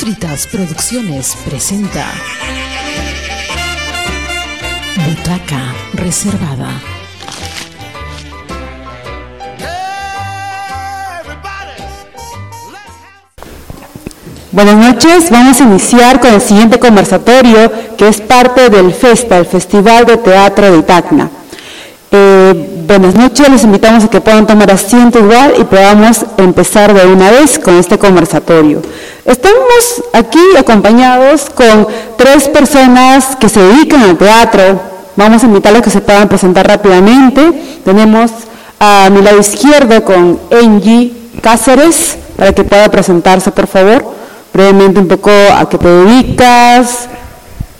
Postritas Producciones presenta Butaca Reservada. Buenas noches, vamos a iniciar con el siguiente conversatorio que es parte del FESTA, el Festival de Teatro de Tacna. Buenas noches, les invitamos a que puedan tomar asiento igual y podamos empezar de una vez con este conversatorio. Estamos aquí acompañados con tres personas que se dedican al teatro. Vamos a invitarles a que se puedan presentar rápidamente. Tenemos a mi lado izquierdo con Angie Cáceres, para que pueda presentarse, por favor, brevemente un poco a qué te dedicas,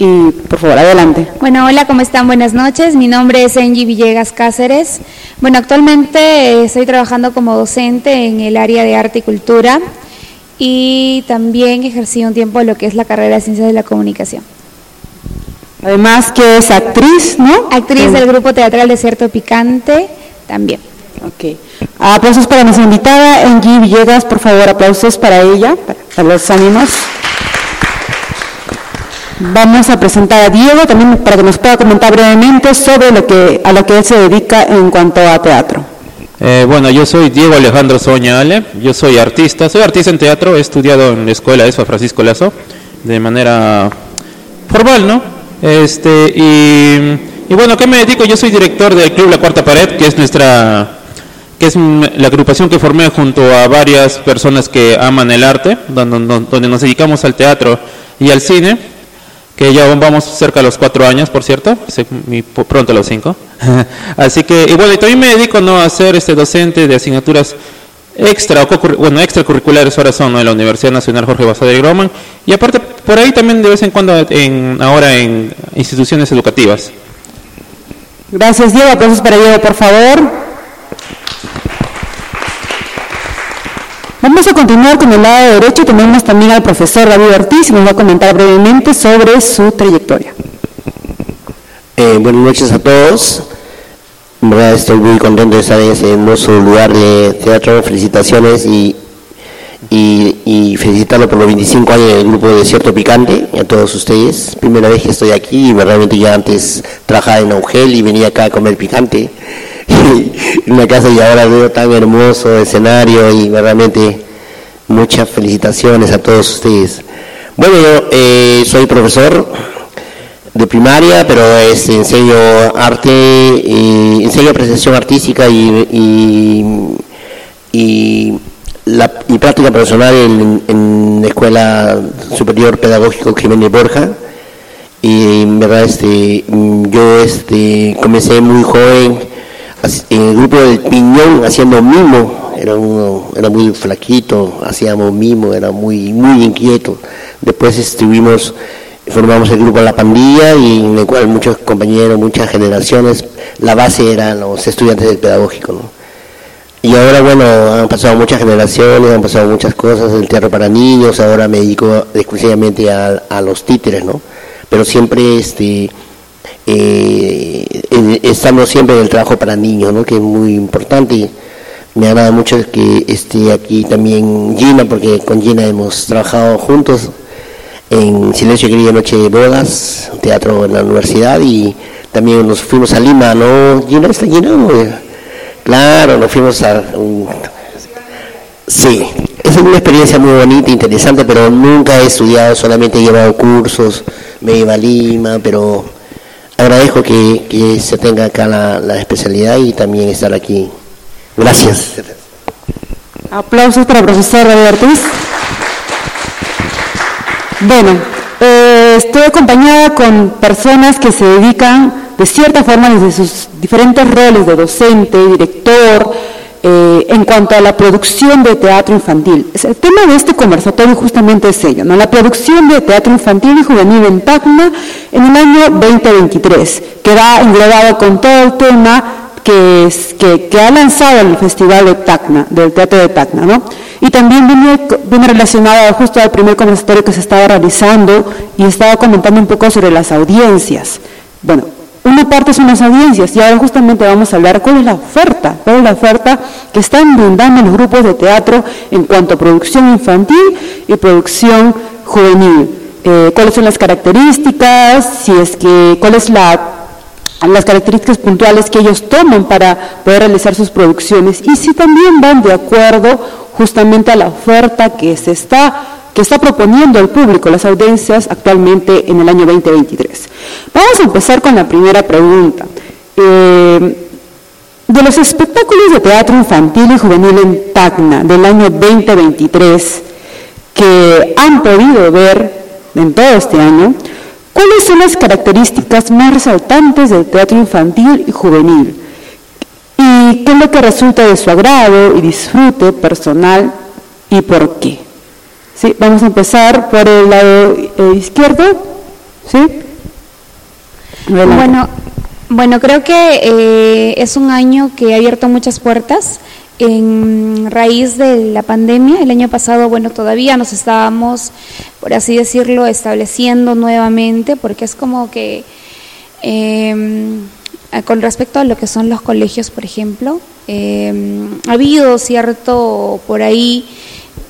y por favor, adelante. Bueno, hola, ¿cómo están? Buenas noches. Mi nombre es Angie Villegas Cáceres. Bueno, actualmente eh, estoy trabajando como docente en el área de arte y cultura y también ejercí un tiempo lo que es la carrera de Ciencias de la Comunicación. Además que es actriz, ¿no? Actriz del grupo teatral Desierto Picante también. Ok. Aplausos para nuestra invitada, Angie Villegas, por favor, aplausos para ella, para los ánimos. Vamos a presentar a Diego también para que nos pueda comentar brevemente sobre lo que, a lo que él se dedica en cuanto a teatro. Eh, bueno, yo soy Diego Alejandro Soñale, yo soy artista, soy artista en teatro, he estudiado en la escuela de San Francisco Lazo de manera formal, ¿no? Este, y, bueno, ¿qué me dedico? Yo soy director del Club La Cuarta Pared, que es nuestra que es la agrupación que formé junto a varias personas que aman el arte, donde nos dedicamos al teatro y al cine que ya vamos cerca de los cuatro años, por cierto, pronto a los cinco. Así que, y bueno, y también me dedico ¿no? a ser este docente de asignaturas extra, bueno, extracurriculares ahora son en la Universidad Nacional Jorge Basadre Groman, y aparte por ahí también de vez en cuando en, ahora en instituciones educativas. Gracias Diego, aplausos para Diego, por favor. Vamos a continuar con el lado derecho. Tenemos también al profesor David Ortiz y nos va a comentar brevemente sobre su trayectoria. Eh, buenas noches a todos. Estoy muy contento de estar en ese hermoso lugar de teatro. Felicitaciones y, y, felicitarlo por los 25 años del grupo Desierto Picante a todos ustedes. Primera vez que estoy aquí y realmente ya antes trabajaba en Augel y venía acá a comer picante en la casa y ahora veo tan hermoso escenario y realmente muchas felicitaciones a todos ustedes. Bueno, yo eh, soy profesor de primaria, pero este, enseño arte, y enseño apreciación artística y, y, la, y práctica profesional en, en, la Escuela Superior Pedagógico Jiménez Borja. Y en verdad este, yo este, comencé muy joven en el grupo del Piñón haciendo mimo, era, uno, era muy flaquito, hacíamos mimo, era muy, muy inquieto. Después estuvimos, formamos el grupo La Pandilla y en el cual muchos compañeros, muchas generaciones, la base eran los estudiantes del pedagógico. Y ahora, bueno, han pasado muchas generaciones, han pasado muchas cosas, el teatro para niños, ahora me dedico exclusivamente a, a los títeres, ¿no? Pero siempre este, eh, estamos siempre en el trabajo para niños, ¿no? que es muy importante. Me agrada mucho que esté aquí también Gina, porque con Gina hemos trabajado juntos en Silencio Querida Noche de Bodas, teatro en la universidad, y también nos fuimos a Lima, ¿no? Gina está Gina, claro, nos fuimos a... sí, es una experiencia muy bonita, interesante, pero nunca he estudiado, solamente he llevado cursos, me iba a Lima, pero agradezco que, se tenga acá la, especialidad y también estar aquí. Gracias. Aplausos para el profesor David Ortiz. Bueno, eh, estoy acompañada con personas que se dedican de cierta forma desde sus diferentes roles de docente, director, eh, en cuanto a la producción de teatro infantil. El tema de este conversatorio justamente es ello, ¿no? la producción de teatro infantil y juvenil en Tacna en el año 2023, que va englobado con todo el tema que, ha lanzado el Festival de Tacna, del Teatro de Tacna. ¿no? Y también viene, viene relacionado justo al primer conversatorio que se estaba realizando y estaba comentando un poco sobre las audiencias. Bueno, una parte son las audiencias. Y ahora justamente vamos a hablar cuál es la oferta, cuál es la oferta que están brindando los grupos de teatro en cuanto a producción infantil y producción juvenil. Eh, cuáles son las características, si es que, cuáles la, las características puntuales que ellos toman para poder realizar sus producciones y si también van de acuerdo justamente a la oferta que se está que está proponiendo al público las audiencias actualmente en el año 2023. Vamos a empezar con la primera pregunta. Eh, de los espectáculos de teatro infantil y juvenil en Tacna del año 2023 que han podido ver en todo este año, ¿cuáles son las características más resaltantes del teatro infantil y juvenil? ¿Y qué es lo que resulta de su agrado y disfrute personal y por qué? ¿Sí? Vamos a empezar por el lado eh, izquierdo. ¿Sí? Bueno, bueno, creo que eh, es un año que ha abierto muchas puertas en raíz de la pandemia. El año pasado, bueno, todavía nos estábamos, por así decirlo, estableciendo nuevamente, porque es como que em, con respecto a lo que son los colegios, por ejemplo, em, ha habido cierto por ahí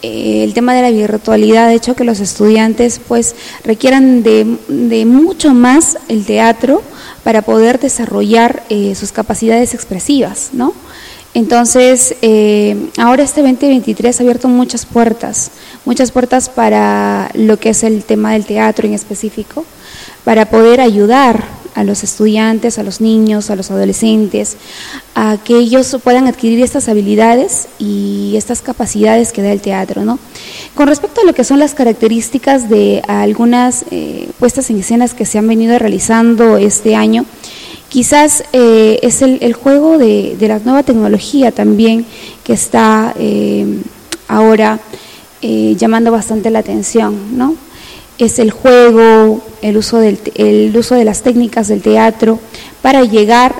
eh, el tema de la virtualidad ha hecho que los estudiantes pues requieran de, mucho más el teatro para poder desarrollar eh, sus capacidades expresivas, ¿no? Entonces, eh, ahora este 2023 ha abierto muchas puertas, muchas puertas para lo que es el tema del teatro en específico, para poder ayudar a los estudiantes, a los niños, a los adolescentes, a que ellos puedan adquirir estas habilidades y estas capacidades que da el teatro. ¿no? Con respecto a lo que son las características de algunas eh, puestas en escenas que se han venido realizando este año, Quizás eh, es el, juego de, la nueva tecnología también que está eh, ahora llamando bastante la atención, ¿no? Es el juego, el uso, del, el uso de las técnicas del teatro para llegar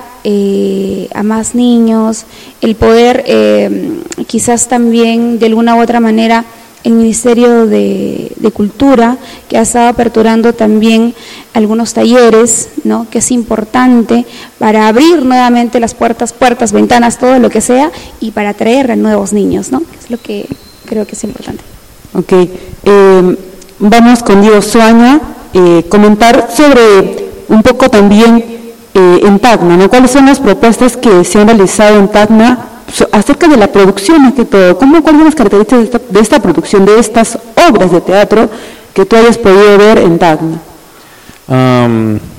a más niños, el poder quizás también de alguna u otra manera el Ministerio de, Cultura, que ha estado aperturando también algunos talleres, ¿no? que es importante para abrir nuevamente las puertas, puertas, ventanas, todo lo que sea, y para atraer a nuevos niños, ¿no? que es lo que creo que es importante. Ok, eh, vamos con Diego Suaña, eh, comentar sobre un poco también eh, en Tacna, ¿no? ¿Cuáles son las propuestas que se han realizado en Tacna acerca de la producción, que todo, ¿cómo, ¿cuáles son las características de esta, producción, de estas obras de teatro que tú hayas podido ver en Tacna?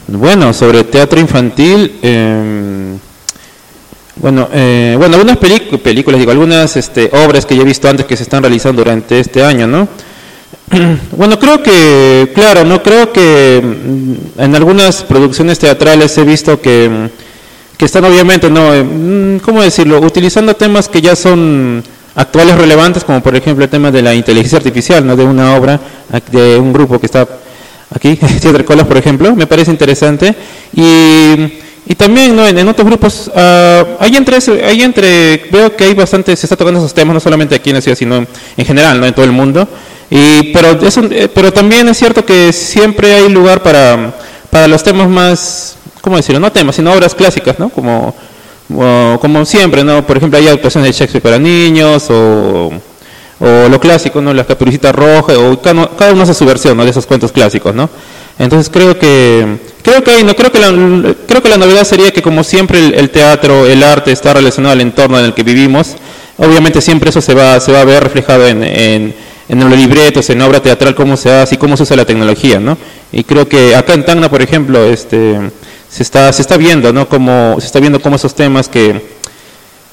bueno, sobre teatro infantil, em, bueno, eh, bueno, algunas películas, digo, algunas este, obras que ya he visto antes que se están realizando durante este año, ¿no? Bueno, creo que, claro, no creo que mm, en algunas producciones teatrales he visto que que están obviamente, no, eh, mm, ¿cómo decirlo? Utilizando temas que ya son actuales relevantes, como por ejemplo el tema de la inteligencia artificial, ¿no? De una obra, de un grupo que está aquí, Teatro Colas, por ejemplo, me parece interesante. Y, y también, ¿no? En, otros grupos, uh, hay, entre, hay entre, veo que hay bastante, se está tocando esos temas, no solamente aquí en la ciudad, sino en general, ¿no? En todo el mundo. Y, pero, eso, eh, pero también es cierto que siempre hay lugar para, para los temas más ¿cómo decirlo? No temas, sino obras clásicas, ¿no? Como, como siempre, ¿no? Por ejemplo, hay adaptaciones de Shakespeare para niños o, o lo clásico, ¿no? La caperucita roja, o cada, uno hace su versión. De esos cuentos clásicos, ¿no? Entonces creo que creo que no creo que la, creo que la novedad sería que como siempre el, teatro, el arte está relacionado al entorno en el que vivimos. Obviamente siempre eso se va se va a ver reflejado en, en, en los libretos, en obra teatral cómo se hace y cómo se usa la tecnología, ¿no? Y creo que acá en Tacna, por ejemplo, este se está, se está viendo, ¿no? Como, se está viendo cómo esos temas que,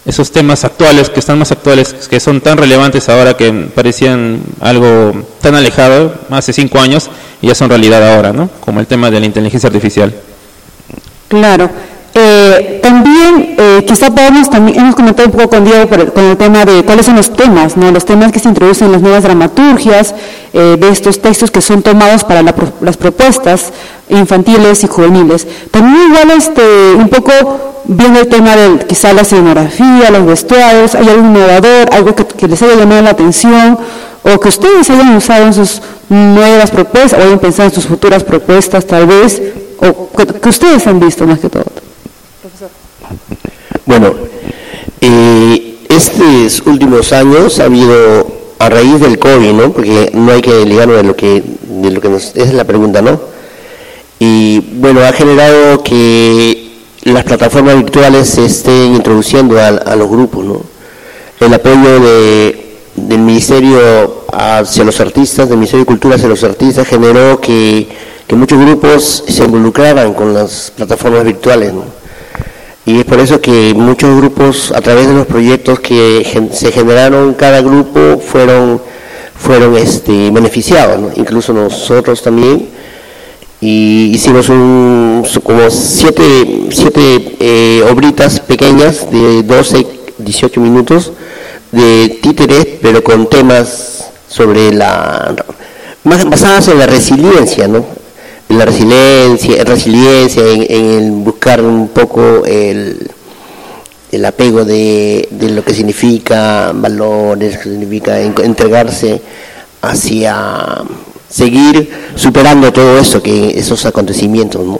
esos temas actuales, que están más actuales, que son tan relevantes ahora que parecían algo tan alejado hace cinco años, y ya son realidad ahora, ¿no? Como el tema de la inteligencia artificial. Claro. Eh, también, eh, quizá podemos, también hemos comentado un poco con Diego con el tema de cuáles son los temas, ¿no? los temas que se introducen en las nuevas dramaturgias, eh, de estos textos que son tomados para las propuestas infantiles y juveniles. También igual este, un poco viendo el tema de quizá la escenografía, los vestuarios, hay algo innovador, algo que, les haya llamado la atención, o que ustedes hayan usado en sus nuevas propuestas o hayan pensado en sus futuras propuestas tal vez, o que, ustedes han visto más que todo. Bueno, eh, estos últimos años ha habido, a raíz del COVID, ¿no? porque no hay que ligarlo de lo que, de lo que nos, esa es la pregunta, ¿no? Y bueno, ha generado que las plataformas virtuales se estén introduciendo a, los grupos, ¿no? El apoyo del Ministerio hacia los artistas, del Ministerio de Cultura hacia los artistas, generó que, que muchos grupos se involucraran con las plataformas virtuales, ¿no? Y es por eso que muchos grupos, a través de los proyectos que se generaron, cada grupo fueron, fueron este, beneficiados, incluso nosotros también y hicimos un, como siete, siete eh, obritas pequeñas de 12, 18 minutos de títeres, pero con temas sobre la, basadas en la resiliencia, ¿no? En la resiliencia, resiliencia en, en buscar un poco el, el apego de, de, lo que significa valores, que significa entregarse hacia seguir superando todo eso, que esos acontecimientos.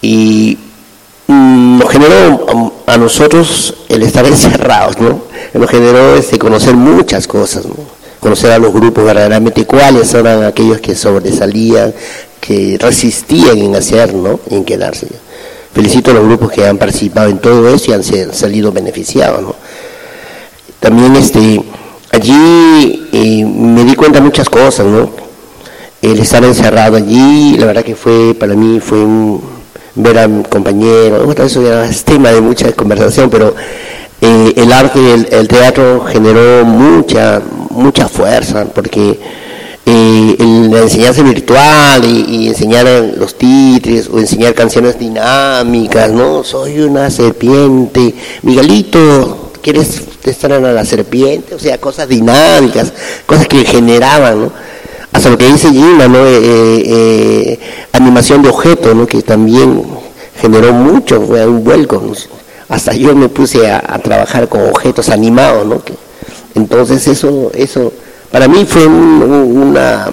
Y mm, nos generó a, nosotros el estar encerrados, ¿no? Nos generó ese conocer muchas cosas, ¿no? Conocer a los grupos verdaderamente cuáles eran aquellos que sobresalían, que resistían en hacer, ¿no? En quedarse. Felicito a los grupos que han participado en todo eso y han salido beneficiados, ¿no? También este allí eh, me di cuenta de muchas cosas, ¿no? el estar encerrado allí, la verdad que fue, para mí fue ver a mi compañero, eso ya es tema de mucha conversación, pero eh, el arte y el, teatro generó mucha, mucha fuerza, porque eh, la enseñanza virtual y, enseñar los titres o enseñar canciones dinámicas, ¿no? Soy una serpiente, Miguelito, ¿quieres estar en la serpiente? O sea, cosas dinámicas, cosas que generaban, hasta lo que dice Gina, ¿no? Eh, eh, eh, animación de objetos, ¿no? que también generó mucho, fue un vuelco. Hasta yo me puse a, trabajar con objetos animados, ¿no? entonces eso, eso para mí fue una,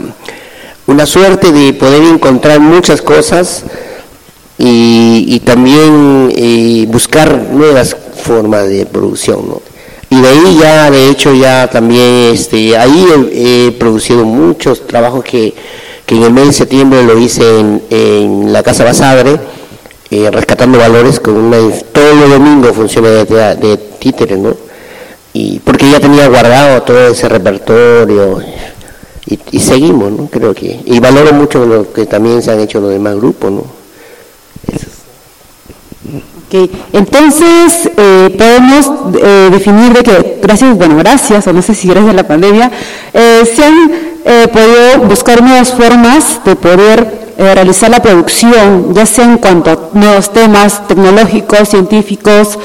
una suerte de poder encontrar muchas cosas y, y también buscar nuevas formas de producción. ¿no? y de ahí ya, de hecho, ya también, este, ahí he, producido muchos trabajos que, en el mes de septiembre lo hice en, la Casa Basadre, eh, rescatando valores con una, todos los domingos funciona de, de títeres, ¿no? Y porque ya tenía guardado todo ese repertorio y, seguimos, ¿no? Creo que, y valoro mucho lo que también se han hecho los demás grupos, ¿no? Entonces, eh, podemos eh, definir de que, gracias, bueno, gracias, o no sé si gracias de la pandemia, eh, se han podido buscar nuevas formas de poder realizar la producción, ya sea en cuanto a nuevos temas tecnológicos, científicos,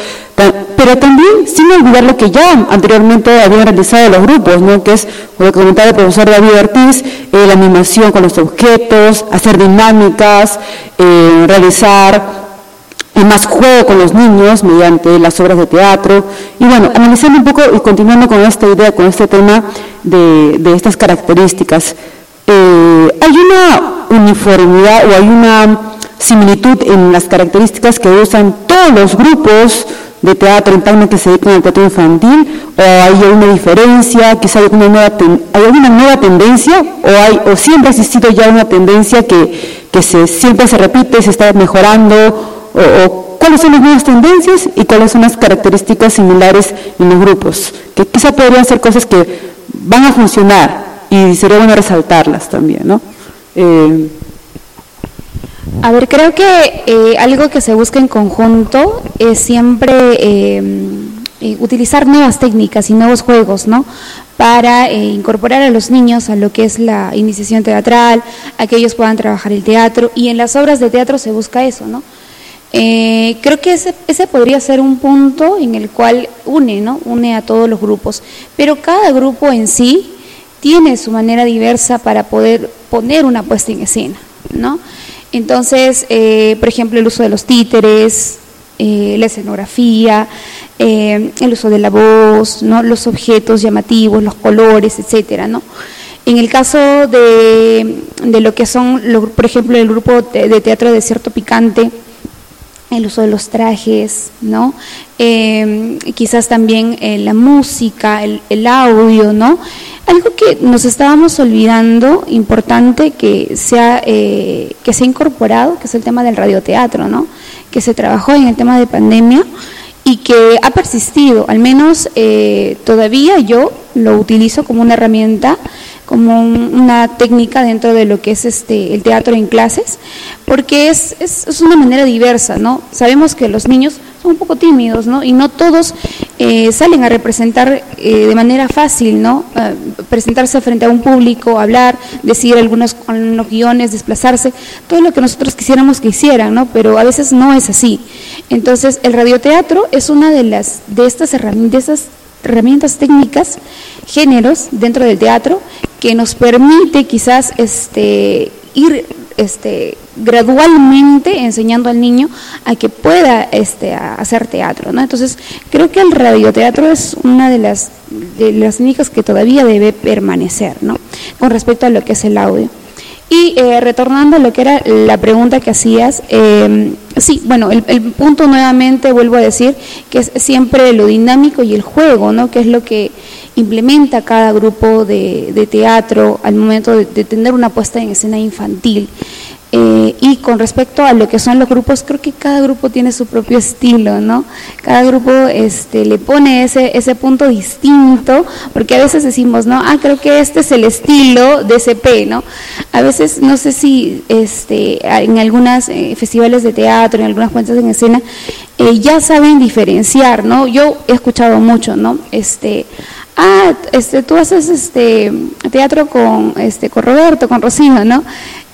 pero también sin olvidar lo que ya anteriormente habían realizado los grupos, ¿no? que es, como comentaba el profesor David Ortiz, la animación con los objetos, hacer dinámicas, realizar y más juego con los niños mediante las obras de teatro. Y bueno, analizando un poco y continuando con esta idea, con este tema de, estas características, eh, ¿hay una uniformidad o hay una similitud en las características que usan todos los grupos de teatro en Tacna que se dedican al teatro infantil? ¿O hay alguna diferencia? ¿Quizá hay alguna nueva, hay alguna nueva tendencia? ¿O, hay, ¿O siempre ha existido ya una tendencia que, que se, siempre se repite, se está mejorando? o, cuáles son las nuevas tendencias y cuáles son las características similares en los grupos, que quizá podrían ser cosas que van a funcionar y sería bueno resaltarlas también, ¿no? Eh, a ver, creo que eh, algo que se busca en conjunto es siempre eh, utilizar nuevas técnicas y nuevos juegos, ¿no? Para incorporar a los niños a lo que es la iniciación teatral, a que ellos puedan trabajar el teatro y en las obras de teatro se busca eso, ¿no? Eh, creo que ese, ese, podría ser un punto en el cual une, ¿no? Une a todos los grupos. Pero cada grupo en sí tiene su manera diversa para poder poner una puesta en escena, ¿no? Entonces, eh, por ejemplo, el uso de los títeres, eh, la escenografía, eh, el uso de la voz, ¿no? los objetos llamativos, los colores, etcétera, ¿no? En el caso de, de lo que son, por ejemplo, el grupo de teatro Desierto Picante, el uso de los trajes, ¿no? Em, quizás también eh, la música, el, el, audio, ¿no? Algo que nos estábamos olvidando, importante, que se, ha, eh, que se ha incorporado, que es el tema del radioteatro, ¿no? Que se trabajó en el tema de pandemia y que ha persistido, al menos eh, todavía yo lo utilizo como una herramienta como una técnica dentro de lo que es este el teatro en clases, porque es, es, es una manera diversa, ¿no? Sabemos que los niños son un poco tímidos, ¿no? Y no todos eh, salen a representar eh, de manera fácil, ¿no? Eh, presentarse frente a un público, hablar, decir algunos, algunos guiones, desplazarse, todo lo que nosotros quisiéramos que hicieran, ¿no? Pero a veces no es así. Entonces, el radioteatro es una de las de estas herramientas, de herramientas técnicas, géneros dentro del teatro que nos permite quizás este, ir este, gradualmente enseñando al niño a que pueda este, hacer teatro. ¿no? Entonces, creo que el radioteatro es una de las, de las técnicas que todavía debe permanecer ¿no? con respecto a lo que es el audio. Y eh, retornando a lo que era la pregunta que hacías, eh, sí, bueno, el, punto nuevamente vuelvo a decir que es siempre lo dinámico y el juego, ¿no? Que es lo que implementa cada grupo de, de teatro al momento de, de, tener una puesta en escena infantil. Eh, y con respecto a lo que son los grupos, creo que cada grupo tiene su propio estilo, ¿no? Cada grupo este, le pone ese, ese punto distinto, porque a veces decimos, ¿no? Ah, creo que este es el estilo de CP, ¿no? A veces, no sé si este, en algunos eh, festivales de teatro, en algunas cuentas en escena, eh, ya saben diferenciar, ¿no? Yo he escuchado mucho, ¿no? Este, ah, este, tú haces este teatro con, este, con Roberto, con Rocino, ¿no?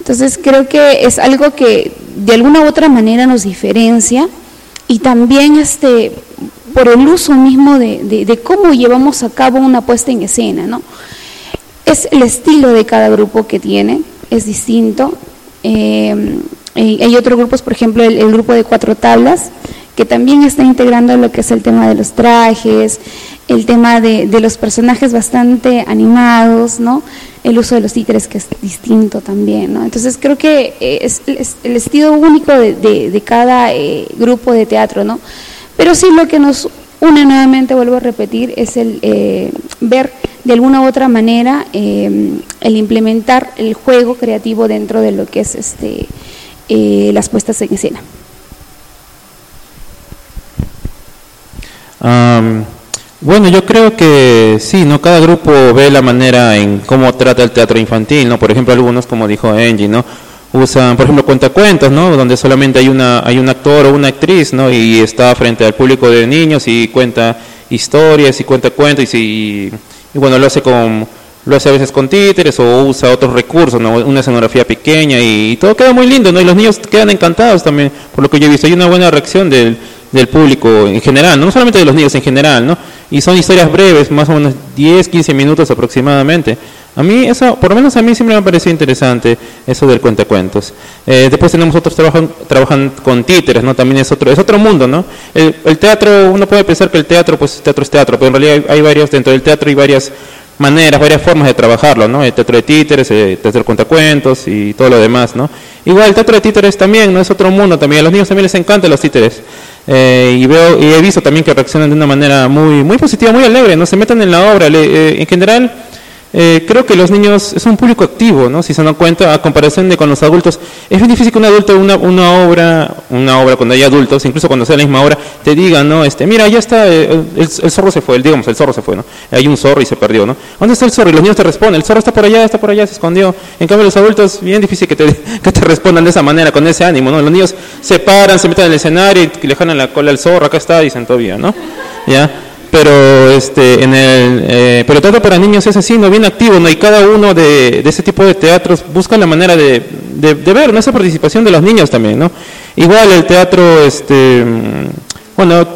Entonces creo que es algo que de alguna u otra manera nos diferencia y también este, por el uso mismo de, cómo llevamos a cabo una puesta en escena, ¿no? Es el estilo de cada grupo que tiene, es distinto. Eh, hay otros grupos, por ejemplo, el, grupo de cuatro tablas, que también está integrando lo que es el tema de los trajes, el tema de, de los personajes bastante animados, ¿no? el uso de los títeres que es distinto también, ¿no? Entonces creo que es, es el estilo único de, de, cada eh, grupo de teatro, ¿no? Pero sí lo que nos une nuevamente, vuelvo a repetir, es el eh, ver de alguna u otra manera eh, el implementar el juego creativo dentro de lo que es este eh, las puestas en escena. Um, bueno, yo creo que sí, ¿no? Cada grupo ve la manera en cómo trata el teatro infantil, ¿no? Por ejemplo, algunos, como dijo Angie, ¿no? Usan, por ejemplo, cuentacuentos, ¿no? Donde solamente hay una hay un actor o una actriz, ¿no? Y está frente al público de niños y cuenta historias y cuenta cuentos y, y bueno, lo hace con lo hace a veces con títeres o usa otros recursos, ¿no? una escenografía pequeña y, y, todo queda muy lindo, ¿no? Y los niños quedan encantados también, por lo que yo he visto. Hay una buena reacción del, del público en general, ¿no? solamente de los niños en general, ¿no? Y son historias breves, más o menos 10, 15 minutos aproximadamente. A mí eso, por lo menos a mí siempre me ha parecido interesante eso del cuentacuentos. Eh, después tenemos otros trabajan trabajan con títeres, ¿no? También es otro es otro mundo, ¿no? El, el, teatro uno puede pensar que el teatro pues teatro es teatro, pero en realidad hay, hay varios dentro del teatro hay varias maneras, varias formas de trabajarlo, ¿no? El teatro de títeres, el teatro de cuentacuentos y todo lo demás, ¿no? Igual el teatro de títeres también, ¿no? Es otro mundo también. A los niños también les encantan los títeres. Eh, y veo y he visto también que reaccionan de una manera muy muy positiva, muy alegre, ¿no? Se meten en la obra. Le, eh, en general, eh, creo que los niños es un público activo, ¿no? Si se dan cuenta, a comparación de con los adultos, es bien difícil que un adulto una, una obra, una obra cuando hay adultos, incluso cuando sea la misma obra, te diga, ¿no? Este, mira, ya está, eh, el, zorro se fue, digamos, el zorro se fue, ¿no? Hay un zorro y se perdió, ¿no? ¿Dónde está el zorro? Y los niños te responden, el zorro está por allá, está por allá, se escondió. En cambio, los adultos, bien difícil que te, que te respondan de esa manera, con ese ánimo, ¿no? Los niños se paran, se meten en el escenario y le jalan la cola al zorro, acá está, dicen todavía, ¿no? ¿Ya? Pero este en el eh, pero todo para niños es así no bien activo no y cada uno de, de ese tipo de teatros busca la manera de, de, de, ver ¿no? esa participación de los niños también no igual el teatro este bueno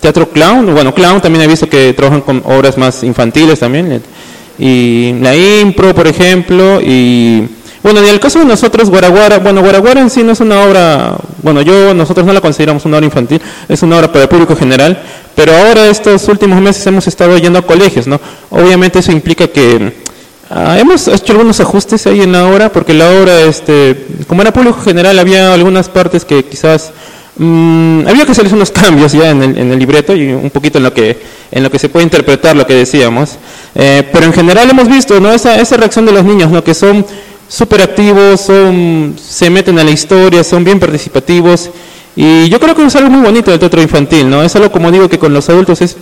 teatro clown bueno clown también he visto que trabajan con obras más infantiles también y la impro por ejemplo y Bueno, en el caso de nosotros, Guaraguara, bueno, Guaraguara en sí no es una obra, bueno, yo, nosotros no la consideramos una obra infantil, es una obra para el público general, pero ahora estos últimos meses hemos estado yendo a colegios, ¿no? Obviamente eso implica que ah, hemos hecho algunos ajustes ahí en la obra, porque la obra, este, como era público general, había algunas partes que quizás mm, había que hacer unos cambios ya en el, en el, libreto y un poquito en lo que en lo que se puede interpretar lo que decíamos, eh, pero en general hemos visto, ¿no? Esa, esa reacción de los niños, ¿no? Que son súper activos, son, se meten a la historia, son bien participativos. Y yo creo que es algo muy bonito del teatro infantil, ¿no? Es algo, como digo, que con los adultos es...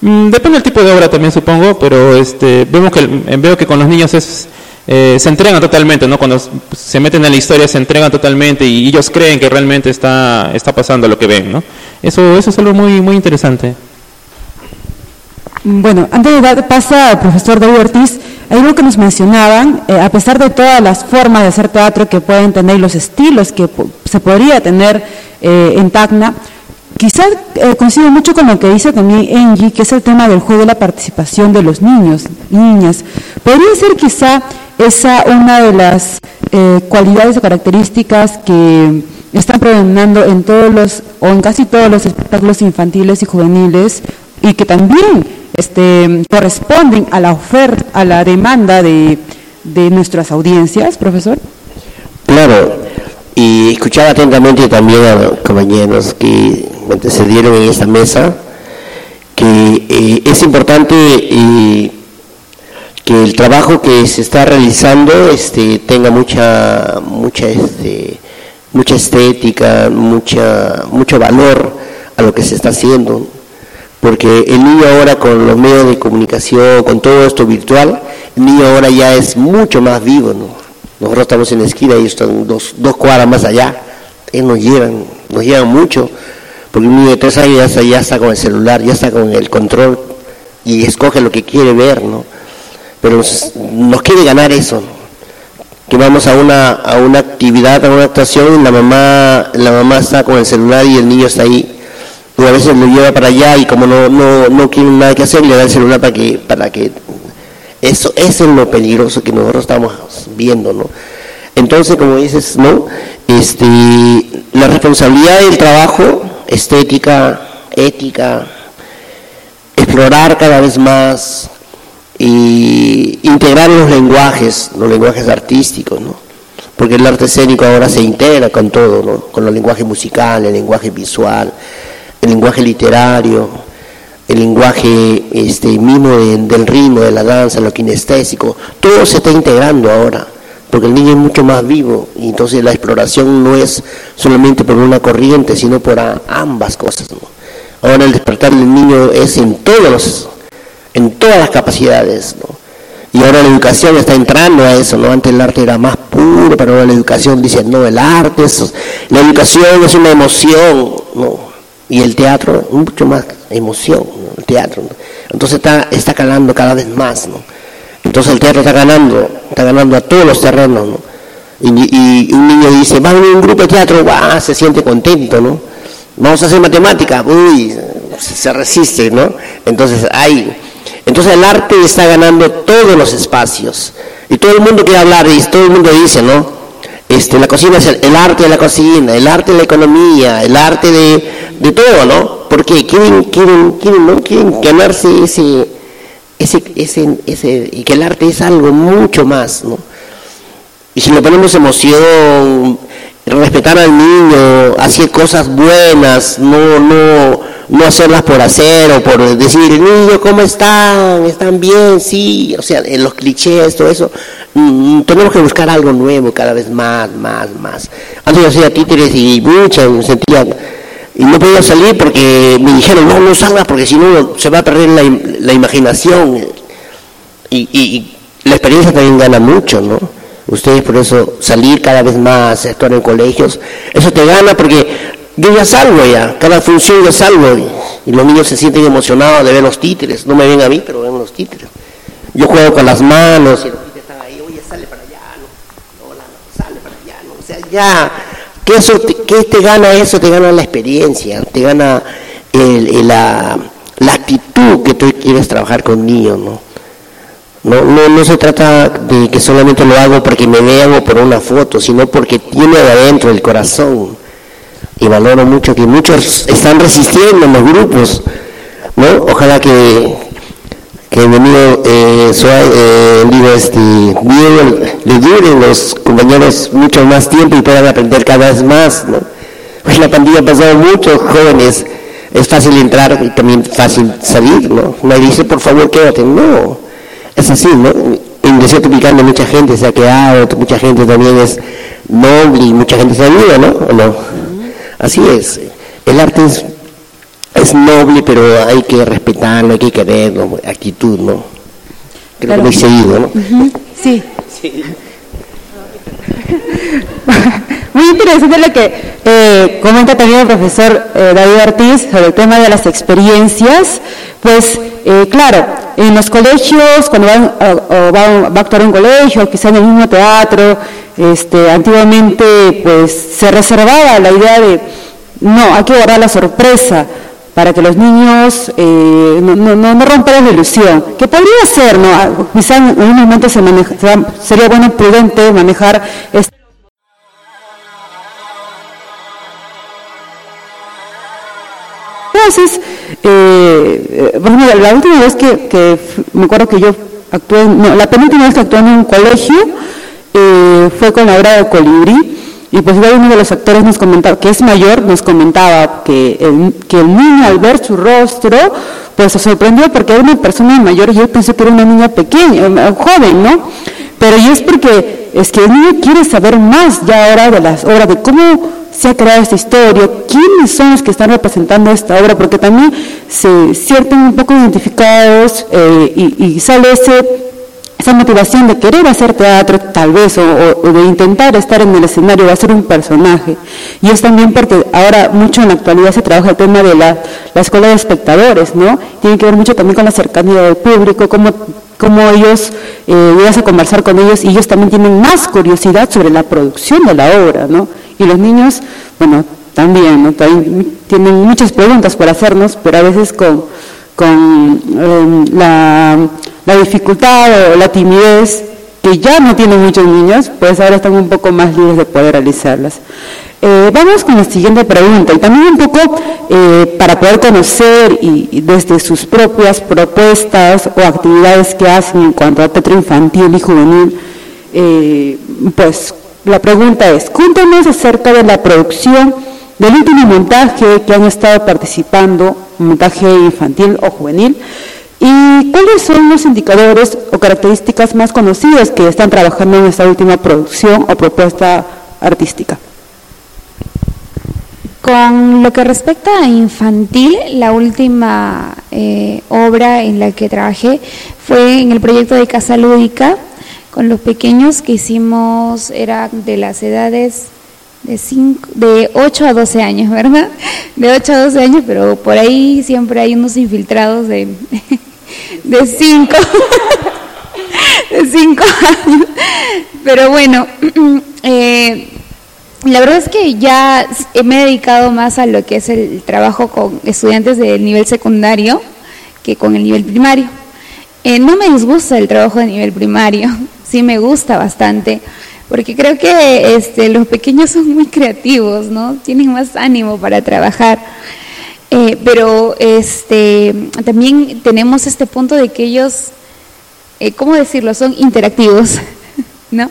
Mm, depende del tipo de obra también, supongo, pero este, vemos que, veo que con los niños es... Eh, se entregan totalmente, ¿no? Cuando se meten a la historia se entregan totalmente y ellos creen que realmente está, está pasando lo que ven, ¿no? Eso, eso es algo muy, muy interesante. Bueno, antes de dar paso al profesor David Ortiz, hay algo que nos mencionaban, eh, a pesar de todas las formas de hacer teatro que pueden tener, los estilos que se podría tener eh, en Tacna, quizás eh, coincide mucho con lo que dice también Engie, que es el tema del juego de la participación de los niños, niñas. Podría ser quizá esa una de las eh, cualidades o características que están predominando en todos los, o en casi todos los espectáculos infantiles y juveniles, y que también este, corresponden a la oferta, a la demanda de, de nuestras audiencias, profesor? Claro, y escuchaba atentamente también a los compañeros que me antecedieron en esta mesa, que eh, es importante eh, que el trabajo que se está realizando este, tenga mucha, mucha, este, mucha estética, mucha, mucho valor a lo que se está haciendo porque el niño ahora con los medios de comunicación, con todo esto virtual, el niño ahora ya es mucho más vivo, ¿no? Nosotros estamos en la esquina y están dos, dos cuadras más allá, ellos nos llevan, nos llevan mucho, porque un niño de tres años ya está, con el celular, ya está con el control y escoge lo que quiere ver, ¿no? Pero nos, quiere ganar eso, que vamos a una, a una actividad, a una actuación y la mamá, la mamá está con el celular y el niño está ahí a veces lo lleva para allá y como no, no, no tiene nada que hacer, le da el celular para que, para que eso, es lo peligroso que nosotros estamos viendo, ¿no? Entonces, como dices, ¿no? Este, la responsabilidad del trabajo, estética, ética, explorar cada vez más y integrar los lenguajes, los lenguajes artísticos, ¿no? Porque el arte escénico ahora se integra con todo, ¿no? Con el lenguaje musical, el lenguaje visual, el lenguaje literario, el lenguaje este, mismo del ritmo, de la danza, lo kinestésico, todo se está integrando ahora, porque el niño es mucho más vivo y entonces la exploración no es solamente por una corriente, sino por ambas cosas. Ahora el despertar del niño es en todos en todas las capacidades, Y ahora la educación está entrando a eso, ¿no? Antes el arte era más puro, pero ahora la educación dice, no, el arte, la educación es una emoción, ¿no? Y el teatro mucho más emoción, el teatro. Entonces está, está ganando cada vez más, ¿no? Entonces el teatro está ganando, está ganando a todos los terrenos, ¿no? Y, un niño dice, va a un grupo de teatro, va, se siente contento, ¿no? Vamos a hacer matemática, uy, se resiste, ¿no? Entonces hay, entonces el arte está ganando todos los espacios. Y todo el mundo quiere hablar, y todo el mundo dice, ¿no? Este, la cocina es el, arte de la cocina, el arte de la economía, el arte de, todo, ¿no? Porque quieren, quieren, quieren, ¿no? quieren ganarse ese, ese, ese, ese, y que el arte es algo mucho más, ¿no? Y si le ponemos emoción, respetar al niño, hacer cosas buenas, no, no, no hacerlas por hacer o por decir, niño, ¿cómo están? ¿Están bien? Sí, o sea, en los clichés, todo eso, mm, tenemos que buscar algo nuevo cada vez más, más, más. Antes yo hacía títeres y mucha, me sentía, y no podía salir porque me dijeron, no, no salga porque si no se va a perder la, la imaginación. Y, y la experiencia también gana mucho, ¿no? Ustedes por eso salir cada vez más, actuar en colegios, eso te gana porque yo ya salgo ya, cada función yo salgo y, los niños se sienten emocionados de ver los títeres, no me ven a mí, pero ven los títeres. Yo juego con las manos ya, ¿qué, eso ¿qué te gana eso? Te gana la experiencia, te gana la, la actitud que tú quieres trabajar con niños, ¿no? No, no, no se trata de que solamente lo hago porque me vean o por una foto, sino porque tiene de adentro el corazón. Y valoro mucho que muchos están resistiendo en los grupos, ¿no? Ojalá que, que el enemigo eh, eh, digo, este, le duren los compañeros mucho más tiempo y puedan aprender cada vez más, ¿no? Pues la pandilla ha pasado muchos jóvenes, es fácil entrar y también fácil salir, ¿no? Nadie dice, por favor, quédate, no es así, ¿no? En desierto picante mucha gente se ha quedado, mucha gente también es noble y mucha gente se ayuda, ¿no? ¿O no? Así es. El arte es, noble, pero hay que respetarlo, hay que quererlo, actitud, ¿no? Creo que lo he seguido, ¿no? Sí. sí. Muy interesante lo que eh, comenta también el profesor eh, David Ortiz sobre el tema de las experiencias. Pues, eh, claro, en los colegios, cuando van, va, a actuar en un colegio, quizá en el mismo teatro, este, antiguamente pues se reservaba la idea de, no, hay que guardar la sorpresa para que los niños eh, no, no, no, rompan la ilusión, que podría ser, ¿no? Ah, quizá en un momento se sería bueno prudente manejar este Entonces, eh, la última vez que, me acuerdo que yo actué, no, la penúltima vez que actué en un colegio eh, fue con la obra de Colibrí, y pues uno de los actores nos comentaba, que es mayor, nos comentaba que el, que el niño al ver su rostro, pues se sorprendió porque era una persona mayor y yo pensé que era una niña pequeña, joven, ¿no? Pero y es porque es que el niño quiere saber más ya ahora de las obras, de cómo se ha creado esta historia, quiénes son los que están representando esta obra, porque también se sienten un poco identificados eh, y, sale ese, esa motivación de querer hacer teatro tal vez o, de intentar estar en el escenario, de hacer un personaje. Y es también porque ahora mucho en la actualidad se trabaja el tema de la, escuela de espectadores, ¿no? Tiene que ver mucho también con la cercanía del público, cómo, cómo ellos, eh, a conversar con ellos y ellos también tienen más curiosidad sobre la producción de la obra, ¿no? Y los niños, bueno, también, tienen muchas preguntas por hacernos, pero a veces con, em, la, dificultad o la timidez que ya no tienen muchos niños, pues ahora están un poco más libres de poder realizarlas. Eh, vamos con la siguiente pregunta y también un poco eh, para poder conocer y, desde sus propias propuestas o actividades que hacen en cuanto a teatro infantil y juvenil, eh, pues la pregunta es, cuéntanos acerca de la producción del último montaje que han estado participando, montaje infantil o juvenil, y cuáles son los indicadores o características más conocidas que están trabajando en esta última producción o propuesta artística. Con lo que respecta a infantil, la última eh, obra en la que trabajé fue en el proyecto de Casa Lúdica, con los pequeños que hicimos eran de las edades de, cinco, de 8 a 12 años, ¿verdad? De 8 a 12 años, pero por ahí siempre hay unos infiltrados de, de 5, de 5 años. Pero bueno, eh, la verdad es que ya me he dedicado más a lo que es el trabajo con estudiantes del nivel secundario que con el nivel primario. Eh, no me disgusta el trabajo de nivel primario, sí me gusta bastante, porque creo que este, los pequeños son muy creativos, ¿no? Tienen más ánimo para trabajar. Eh, pero este, también tenemos este punto de que ellos, eh, ¿cómo decirlo? Son interactivos, ¿no?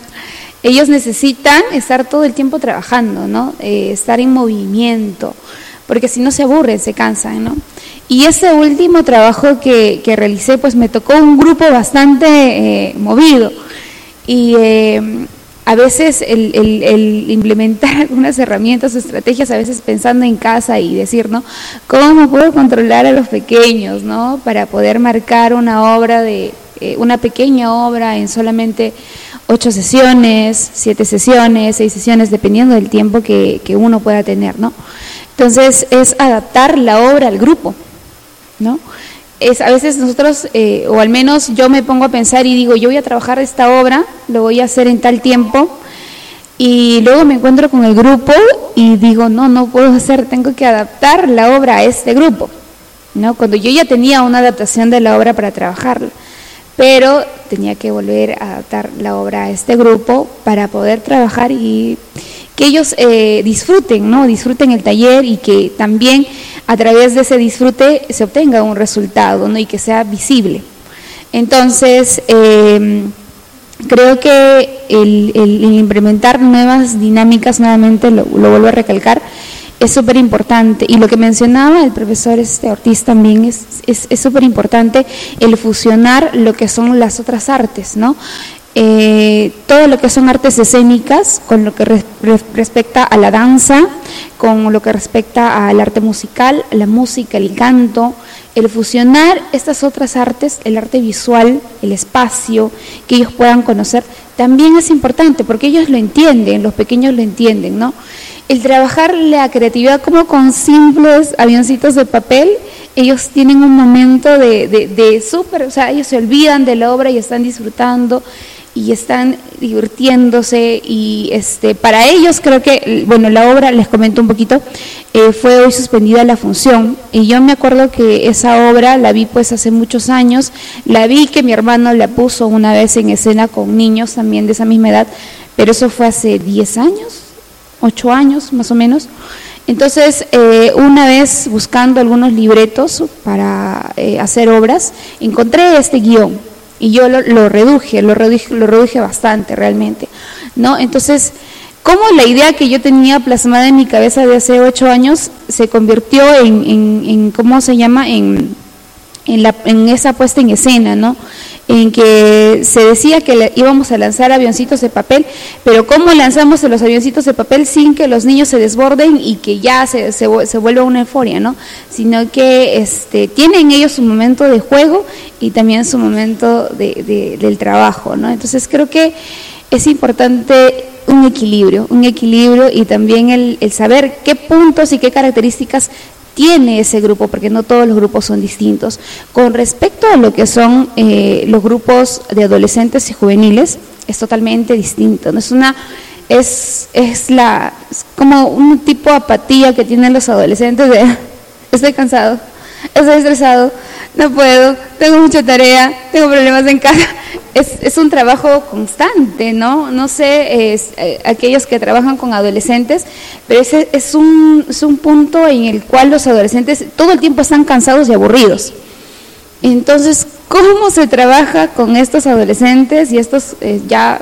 Ellos necesitan estar todo el tiempo trabajando, ¿no? Eh, estar en movimiento, porque si no se aburren, se cansan, ¿no? Y ese último trabajo que, que realicé, pues me tocó un grupo bastante movido y a veces el, implementar algunas herramientas estrategias, a veces pensando en casa y decir, ¿no? ¿Cómo puedo controlar a los pequeños, ¿no? Para poder marcar una obra de, eh, una pequeña obra en solamente ocho sesiones, siete sesiones, seis sesiones, dependiendo del tiempo que, que uno pueda tener, ¿no? Entonces es adaptar la obra al grupo, ¿no? Es a veces nosotros, eh, o al menos yo me pongo a pensar y digo, yo voy a trabajar esta obra, lo voy a hacer en tal tiempo, y luego me encuentro con el grupo y digo, no, no puedo hacer, tengo que adaptar la obra a este grupo, ¿no? Cuando yo ya tenía una adaptación de la obra para trabajarla. pero tenía que volver a adaptar la obra a este grupo para poder trabajar y que ellos eh, disfruten, ¿no? Disfruten el taller y que también a través de ese disfrute se obtenga un resultado, ¿no? Y que sea visible. Entonces, em, creo que el, implementar nuevas dinámicas, nuevamente lo, vuelvo a recalcar, es súper importante. Y lo que mencionaba el profesor este Ortiz también es súper importante el fusionar lo que son las otras artes, ¿no? Eh, todo lo que son artes escénicas, con lo que respecta a la danza, con lo que respecta al arte musical, la música, el canto, el fusionar estas otras artes, el arte visual, el espacio, que ellos puedan conocer, también es importante porque ellos lo entienden, los pequeños lo entienden, ¿no? El trabajar la creatividad como con simples avioncitos de papel, ellos tienen un momento de, de, de súper, o sea, ellos se olvidan de la obra y están disfrutando y están divirtiéndose y este para ellos creo que bueno la obra les comento un poquito eh, fue hoy suspendida la función. Y yo me acuerdo que esa obra la vi pues hace muchos años. La vi que mi hermano la puso una vez en escena con niños también de esa misma edad pero eso fue hace 10 años 8 años más o menos. Entonces, eh, una vez buscando algunos libretos para eh, hacer obras, encontré este guion y yo lo, reduje, lo reduje, lo reduje bastante realmente, ¿no? Entonces, ¿cómo la idea que yo tenía plasmada en mi cabeza de hace ocho años se convirtió en, en, ¿cómo se llama?, en, en, la, en esa puesta en escena, ¿no? En que se decía que íbamos a lanzar avioncitos de papel, pero ¿cómo lanzamos los avioncitos de papel sin que los niños se desborden y que ya se, se, vuelva una euforia, ¿no? Sino que este, tienen ellos su momento de juego y también su momento de, del trabajo, ¿no? Entonces creo que es importante un equilibrio, un equilibrio y también el, el saber qué puntos y qué características tiene ese grupo, porque no todos los grupos son distintos. Con respecto a lo que son eh, los grupos de adolescentes y juveniles, es totalmente distinto. ¿no? Es una es, es la como un tipo de apatía que tienen los adolescentes de estoy cansado, estoy estresado, no puedo, tengo mucha tarea, tengo problemas en casa. Es, es un trabajo constante, ¿no? No sé, eh, aquellos que trabajan con adolescentes, pero ese es un, es un punto en el cual los adolescentes todo el tiempo están cansados y aburridos. Entonces, ¿cómo se trabaja con estos adolescentes y estos eh, ya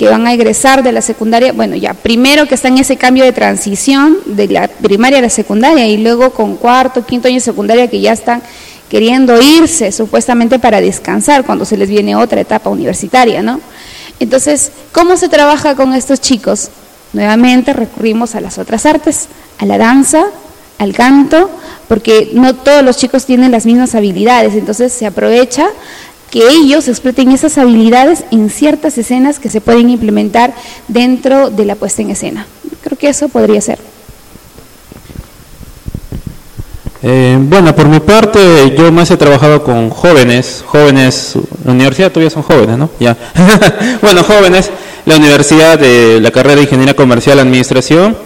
que van a egresar de la secundaria, bueno, ya primero que están en ese cambio de transición de la primaria a la secundaria y luego con cuarto, quinto año de secundaria que ya están queriendo irse supuestamente para descansar cuando se les viene otra etapa universitaria, ¿no? Entonces, ¿cómo se trabaja con estos chicos? Nuevamente recurrimos a las otras artes, a la danza, al canto, porque no todos los chicos tienen las mismas habilidades, entonces se aprovecha que ellos exploten esas habilidades en ciertas escenas que se pueden implementar dentro de la puesta en escena. Creo que eso podría ser. Eh, bueno, por mi parte, yo más he trabajado con jóvenes, jóvenes, la universidad todavía son jóvenes, ¿no? Ya. bueno, jóvenes, la universidad de la carrera de Ingeniería Comercial Administración.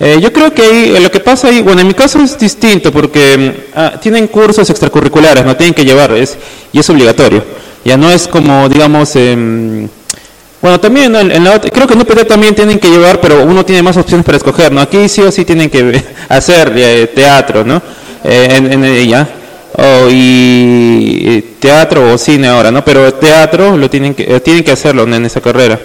Eh, yo creo que ahí, lo que pasa ahí, bueno, en mi caso es distinto porque ah, tienen cursos extracurriculares, no tienen que llevar, es, y es obligatorio. Ya no es como, digamos, bueno, también en, la creo que en UPT también tienen que llevar, pero uno tiene más opciones para escoger, ¿no? Aquí sí o sí tienen que hacer eh, teatro, ¿no? Eh, en, ella. y teatro o cine ahora, ¿no? Pero teatro lo tienen que, eh, tienen que hacerlo en esa carrera.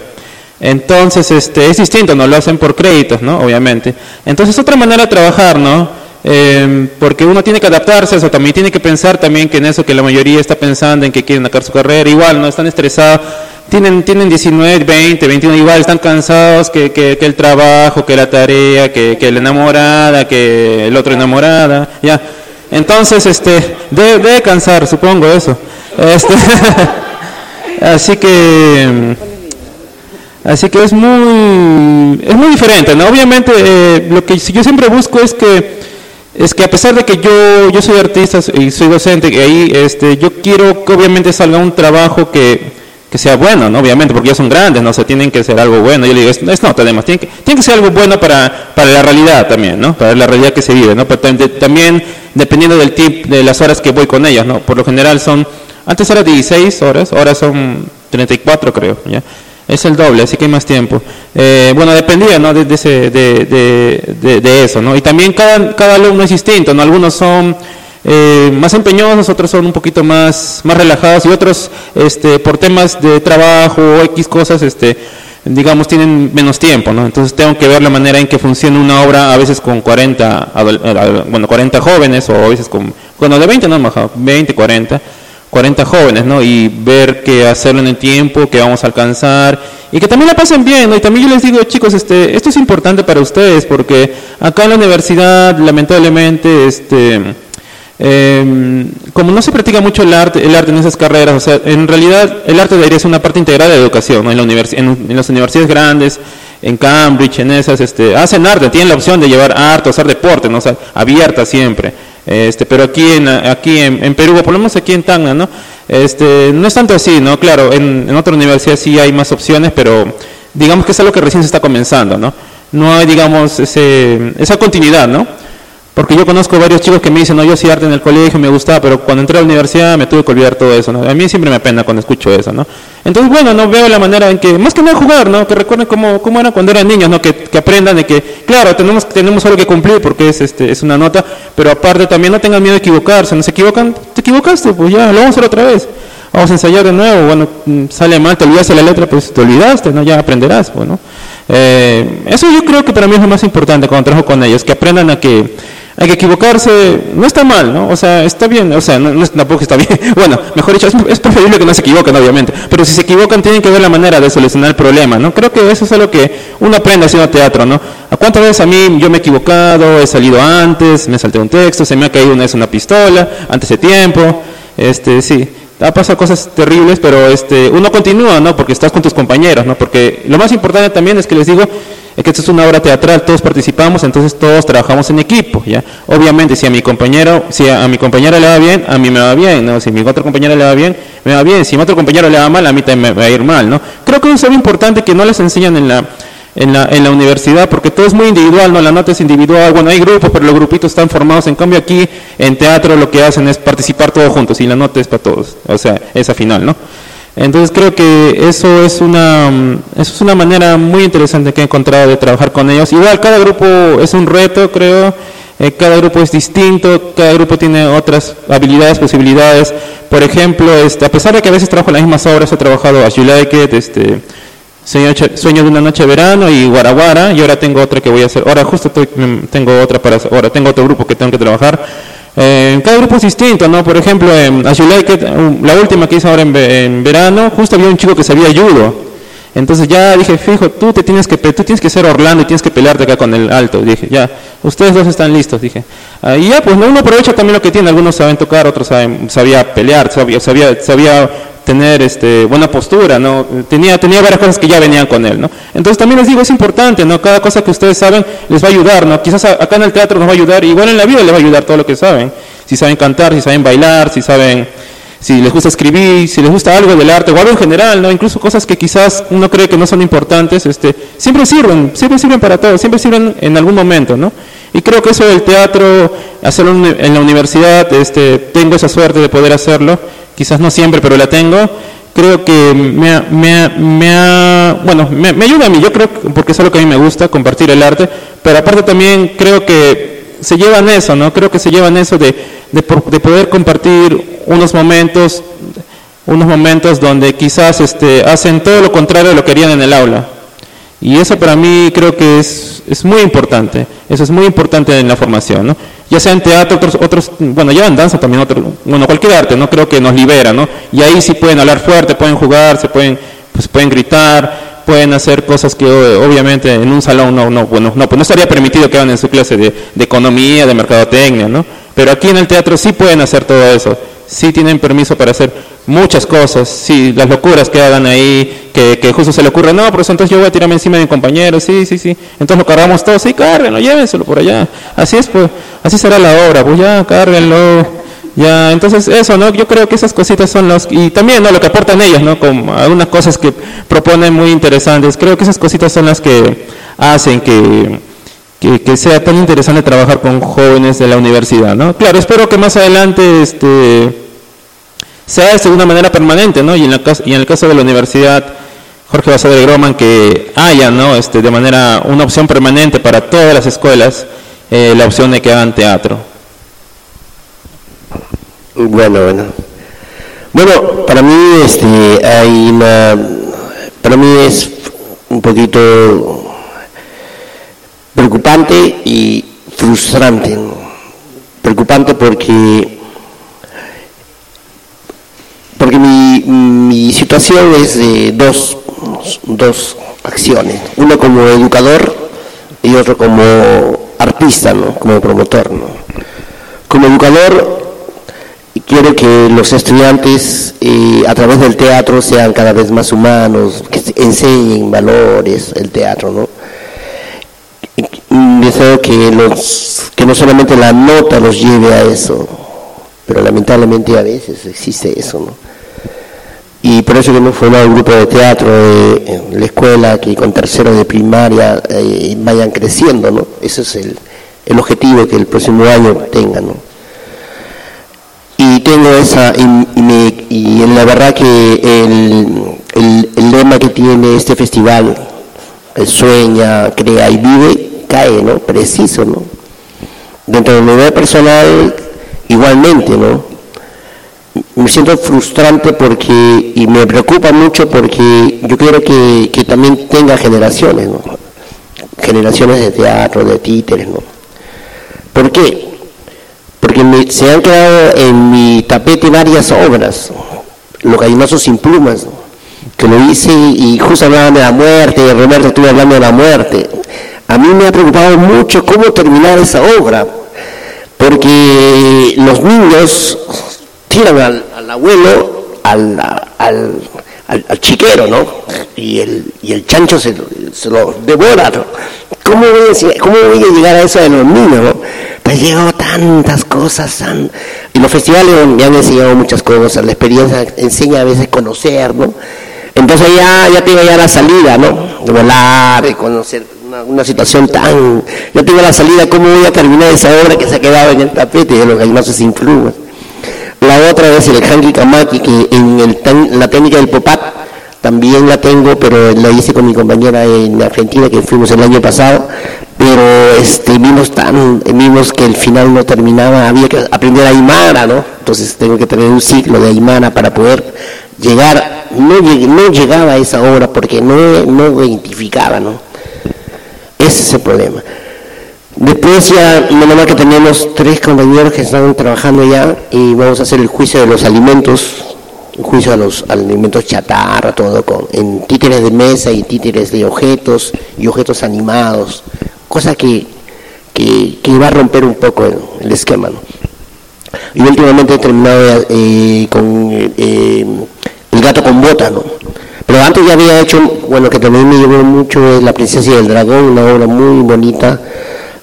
Entonces, este, es distinto, no lo hacen por créditos, ¿no? Obviamente. Entonces, otra manera de trabajar, ¿no? Em, porque uno tiene que adaptarse a eso, también tiene que pensar también que en eso que la mayoría está pensando en que quieren sacar su carrera, igual, ¿no? Están estresados, tienen, tienen 19, 20, 21, igual están cansados que, que, el trabajo, que la tarea, que, que la enamorada, que el otro enamorada, ya. Entonces, este, debe, cansar, supongo eso. Este, así que, así que es muy, es muy diferente, ¿no? Obviamente, eh, lo que yo siempre busco es que, es que a pesar de que yo, yo soy artista y soy docente, y ahí, este, yo quiero que obviamente salga un trabajo que, que sea bueno, ¿no? obviamente, porque ya son grandes, ¿no? O tienen que ser algo bueno. Yo le digo, es, es además, tiene que, tiene que ser algo bueno para, para la realidad también, ¿no? Para la realidad que se vive, ¿no? Pero también dependiendo del tip, de las horas que voy con ellas, ¿no? Por lo general son Antes era 16 horas, ahora son 34 creo, ¿ya? Es el doble, así que hay más tiempo. Eh, bueno, dependía ¿no? de, ese, de, de, eso, ¿no? Y también cada, cada alumno es distinto, ¿no? Algunos son eh, más empeñosos, otros son un poquito más, más relajados y otros este, por temas de trabajo o X cosas, este, digamos, tienen menos tiempo, ¿no? Entonces tengo que ver la manera en que funciona una obra a veces con 40, bueno, 40 jóvenes o a veces con, bueno, de 20 no, 20, 40 40 jóvenes, ¿no? Y ver qué hacerlo en el tiempo, que vamos a alcanzar y que también la pasen bien, ¿no? Y también yo les digo, chicos, este, esto es importante para ustedes porque acá en la universidad, lamentablemente, este, em, como no se practica mucho el arte, el arte en esas carreras, o sea, en realidad el arte debería ser una parte integral de la educación, ¿no? En, la en, las universidades grandes, en Cambridge, en esas, este, hacen arte, tienen la opción de llevar arte, hacer deporte, ¿no? O sea, abierta siempre. Este, pero aquí en, aquí en, Perú, por lo menos aquí en Tacna, ¿no? Este, no es tanto así, ¿no? Claro, en, en otra universidad sí hay más opciones, pero digamos que es algo que recién se está comenzando, ¿no? No hay, digamos, ese, esa continuidad, ¿no? Porque yo conozco varios chicos que me dicen, no, yo sí arte en el colegio, me gustaba, pero cuando entré a la universidad me tuve que olvidar todo eso, ¿no? A mí siempre me pena cuando escucho eso, ¿no? Entonces, bueno, no veo la manera en que, más que nada jugar, ¿no? Que recuerden cómo, cómo era cuando eran niños, ¿no? Que, que, aprendan de que, claro, tenemos, tenemos algo que cumplir porque es, este, es una nota, pero aparte también no tengan miedo de equivocarse, no se equivocan, te equivocaste, pues ya, lo vamos a hacer otra vez. Vamos a ensayar de nuevo, bueno, mm, sale mal, te olvidaste la letra, pues te olvidaste, ¿no? Ya aprenderás, bueno. Pues, eh, eso yo creo que para mí es lo más importante cuando trabajo con ellos, que aprendan a que hay que equivocarse, no está mal, ¿no? O sea, está bien, o sea, no, tampoco está bien. Bueno, mejor dicho, es, preferible que no se equivoquen, obviamente, pero si se equivocan tienen que ver la manera de solucionar el problema, ¿no? Creo que eso es algo que uno aprende haciendo teatro, ¿no? ¿A cuántas veces a mí yo me he equivocado, he salido antes, me salté un texto, se me ha caído una vez una pistola, antes de tiempo, este, sí ha pasado cosas terribles, pero este, uno continúa, ¿no? Porque estás con tus compañeros, ¿no? Porque lo más importante también es que les digo es que esto es una obra teatral, todos participamos, entonces todos trabajamos en equipo, ¿ya? Obviamente, si a mi compañero, si a, mi compañera le va bien, a mí me va bien, ¿no? Si a mi otra compañera le va bien, me va bien. Si a mi otro compañero le va mal, a mí también me va a ir mal, ¿no? Creo que es algo importante que no les enseñan en la, en la, en la universidad, porque todo es muy individual, ¿no? La nota es individual, bueno, hay grupos, pero los grupitos están formados, en cambio aquí en teatro lo que hacen es participar todos juntos y la nota es para todos, o sea, esa final, ¿no? Entonces creo que eso es una, eso es una manera muy interesante que he encontrado de trabajar con ellos. Igual cada grupo es un reto, creo. Eh, cada grupo es distinto, cada grupo tiene otras habilidades, posibilidades. Por ejemplo, este, a pesar de que a veces trabajo en las mismas obras, he trabajado Like It, este, Sueño de una noche de verano y Guaraguara, y ahora tengo otra que voy a hacer. Ahora justo tengo otra para, ahora tengo otro grupo que tengo que trabajar eh, cada grupo es distinto, ¿no? Por ejemplo, en As la última que hice ahora en, verano, justo había un chico que sabía judo. Entonces ya dije, fijo, tú te tienes que tú tienes que ser Orlando y tienes que pelearte acá con el alto. Dije, ya, ustedes dos están listos, dije. Ah, y ya, pues uno aprovecha también lo que tiene. Algunos saben tocar, otros saben, sabía pelear, sabía, sabía, sabía tener este, buena postura, ¿no? Tenía, tenía varias cosas que ya venían con él, ¿no? Entonces también les digo, es importante, ¿no? Cada cosa que ustedes saben les va a ayudar, ¿no? Quizás acá en el teatro nos va a ayudar, igual en la vida les va a ayudar todo lo que saben. Si saben cantar, si saben bailar, si saben, si les gusta escribir, si les gusta algo del arte, o algo en general, ¿no? Incluso cosas que quizás uno cree que no son importantes, este, siempre sirven, siempre sirven para todo, siempre sirven en algún momento, ¿no? Y creo que eso del teatro, hacerlo en la universidad, este, tengo esa suerte de poder hacerlo, quizás no siempre, pero la tengo, creo que me, me, me, bueno, me, ayuda a mí, yo creo, porque es algo que a mí me gusta, compartir el arte, pero aparte también creo que se llevan eso, ¿no? Creo que se llevan eso de, de, de poder compartir unos momentos, unos momentos donde quizás este, hacen todo lo contrario de lo que harían en el aula. Y eso para mí creo que es, es muy importante, eso es muy importante en la formación, ¿no? ya sea en teatro, otros, otros bueno, ya en danza también, otro, bueno, cualquier arte, ¿no? Creo que nos libera, ¿no? Y ahí sí pueden hablar fuerte, pueden jugar, se pueden, pues pueden gritar, pueden hacer cosas que obviamente en un salón no, no, bueno, no, pues no estaría permitido que hagan en su clase de, de economía, de mercadotecnia, ¿no? Pero aquí en el teatro sí pueden hacer todo eso, sí tienen permiso para hacer muchas cosas, sí, las locuras que hagan ahí, que, que justo se le ocurre, no, pero entonces yo voy a tirarme encima de mi compañero, sí, sí, sí, entonces lo cargamos todos, sí, cárguenlo, llévenselo por allá, así es, pues, así será la obra, pues ya, cárguenlo, ya, entonces eso, ¿no? Yo creo que esas cositas son los, y también, ¿no? Lo que aportan ellos, ¿no? Como algunas cosas que proponen muy interesantes, creo que esas cositas son las que hacen que, que, que, sea tan interesante trabajar con jóvenes de la universidad, ¿no? Claro, espero que más adelante, este, se hace de una manera permanente, ¿no? Y en, y en el caso de la Universidad Jorge Basada Groman, que haya, ¿no? Este, de manera, una opción permanente para todas las escuelas, eh, la opción de que hagan teatro. Bueno, bueno. Bueno, para mí, este, hay una, para mí es un poquito preocupante y frustrante. Preocupante porque mi, situación es de dos, dos acciones, una como educador y otra como artista, ¿no? como promotor. ¿no? Como educador quiero que los estudiantes eh, a través del teatro sean cada vez más humanos, que enseñen valores, el teatro, ¿no? Deseo que, los, que no solamente la nota los lleve a eso, pero lamentablemente a veces existe eso, ¿no? Y por eso que hemos formado un grupo de teatro en la escuela, que con tercero de primaria eh, vayan creciendo, ¿no? Ese es el, el objetivo que el próximo año tengan, ¿no? y tengo esa, y, en la verdad que el, lema que tiene este festival, sueña, crea y vive, cae, ¿no? Preciso, ¿no? Dentro de mi vida personal, igualmente, ¿no? Me siento frustrante porque, y me preocupa mucho porque yo quiero que, que también tenga generaciones, ¿no? Generaciones de teatro, de títeres, ¿no? ¿Por qué? porque se han quedado en mi tapete varias obras, Los gallinazos sin plumas, que lo hice y justo hablaban de la muerte, Roberto estuvo hablando de la muerte. A mí me ha preocupado mucho cómo terminar esa obra, porque los niños tiran al, abuelo, al, al, chiquero, ¿no? Y el, y el chancho se, lo devora, ¿Cómo voy, a, ¿Cómo voy a llegar a eso de los niños, no? Pues llegado tantas cosas, y los festivales me han enseñado muchas cosas, la experiencia enseña a veces conocer, ¿no? Entonces ya, ya tengo ya la salida, ¿no? De volar, de conocer una, situación tan... Ya tengo la salida, ¿cómo voy a terminar esa obra que se ha quedado en el tapete de los gallinazos sin plumas? La otra es el Hangi Kamaki, que en, el, la técnica del popat también la tengo, pero la hice con mi compañera en Argentina, que fuimos el año pasado, pero este, vimos, tan, vimos que el final no terminaba, había que aprender Aymara, ¿no? Entonces tengo que tener un ciclo de Aymara para poder llegar, no, no llegaba a esa obra porque no, no identificaba, ¿no? Ese es el problema. Después ya, menos que tenemos tres compañeros que están trabajando ya y vamos a hacer el juicio de los alimentos, el juicio de los alimentos chatarra, todo con, en títeres de mesa y títeres de objetos y objetos animados, cosa que, que, va a romper un poco el, esquema. ¿no? Y últimamente he terminado eh, con eh, El gato con bota, ¿no? Pero antes ya había hecho, bueno, que también me llevó mucho es La princesa y el dragón, una obra muy bonita,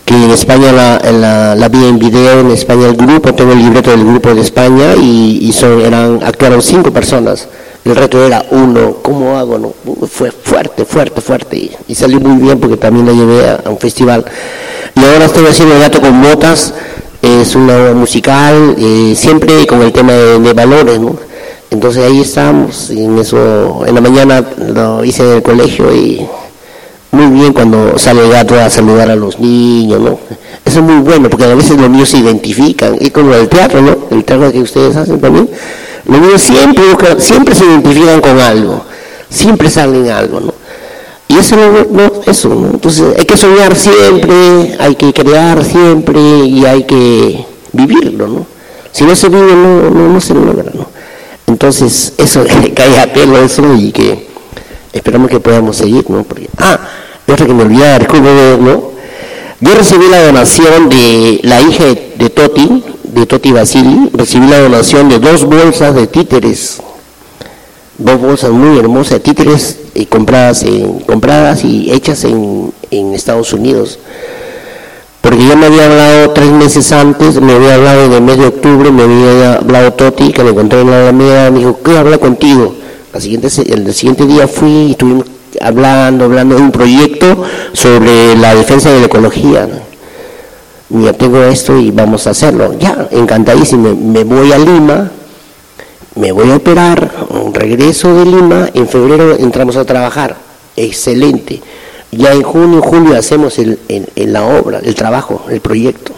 que en España la, vi en video, en España el grupo, tengo el libreto del grupo de España y, son, eran, actuaron cinco personas. El reto era uno, ¿cómo hago? No? Fue fuerte, fuerte, fuerte y, salió muy bien porque también la llevé a, un festival. Y ahora estoy haciendo El gato con botas, es una obra musical, eh, siempre con el tema de, de, valores, ¿no? Entonces ahí estamos, en eso, en la mañana lo hice en el colegio y muy bien cuando sale el gato a saludar a los niños, ¿no? Eso es muy bueno, porque a veces los niños se identifican, y como el teatro, ¿no? El teatro que ustedes hacen también, los niños siempre siempre se identifican con algo, siempre salen algo, ¿no? Y eso no, eso, ¿no? Entonces hay que soñar siempre, hay que crear siempre y hay que vivirlo, ¿no? Si no se vive, no, no, no se logra, ¿no? Entonces, eso, cae a pelo eso y que esperamos que podamos seguir, ¿no? Porque, ah, otra que me olvidaba, ¿no? Yo recibí la donación de la hija de Toti, de Toti Basili, recibí la donación de dos bolsas de títeres, dos bolsas muy hermosas de títeres y compradas, en, compradas y hechas en, en Estados Unidos. Porque ya me había hablado tres meses antes, me había hablado el mes de octubre, me había hablado Toti, que me encontré en la Alameda, me dijo, quiero hablar contigo el siguiente día fui y estuvimos hablando, hablando de un proyecto sobre la defensa de la ecología. Mira, tengo esto y vamos a hacerlo. Ya, encantadísimo. Me voy a Lima me voy a operar, regreso de Lima, en febrero entramos a trabajar, excelente. Ya en junio, julio hacemos la obra, el trabajo, el proyecto.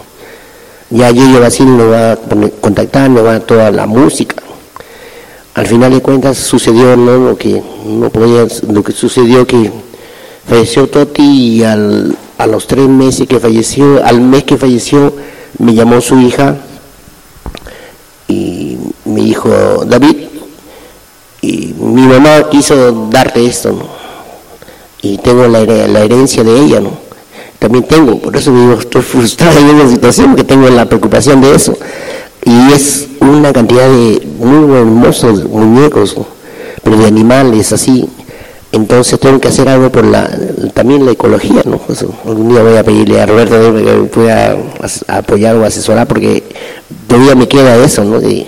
Ya Yeye Basil nos va a contactar, nos va a toda la música. Al final de cuentas sucedió ¿no? lo que no podía, lo que sucedió que falleció Toti y al, a los tres meses que falleció, al mes que falleció, me llamó su hija y mi hijo David y mi mamá quiso darte esto. Y tengo la, herencia de ella, ¿no? También tengo, por eso digo, estoy frustrado en una situación que tengo la preocupación de eso. Y es una cantidad de muy hermosos muñecos, pero de animales así. Entonces tengo que hacer algo por la, también la ecología, ¿no? Pues, algún día voy a pedirle a Roberto que me pueda apoyar o asesorar porque todavía me queda eso, ¿no? De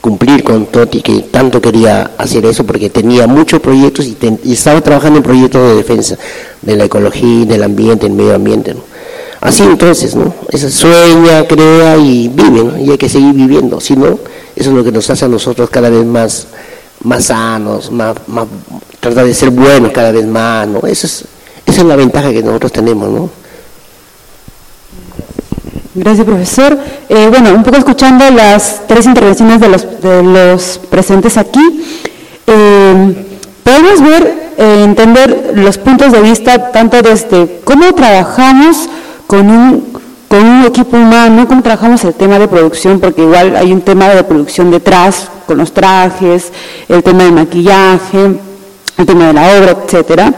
cumplir con Toti, que tanto quería hacer eso porque tenía muchos proyectos y, estaba trabajando en proyectos de defensa de la ecología, del ambiente, del medio ambiente, ¿no? Así entonces, ¿no? Esa sueña, crea y vive, ¿no? Y hay que seguir viviendo, si no, eso es lo que nos hace a nosotros cada vez más, más sanos, más, más tratar de ser buenos cada vez más, ¿no? Eso es, esa es la ventaja que nosotros tenemos, ¿no? Gracias, profesor. Eh, bueno, un poco escuchando las tres intervenciones de los, de los presentes aquí, eh, podemos ver, eh, entender los puntos de vista tanto desde cómo trabajamos con un, con un equipo humano, cómo trabajamos el tema de producción, porque igual hay un tema de producción detrás, con los trajes, el tema de maquillaje, el tema de la obra, etcétera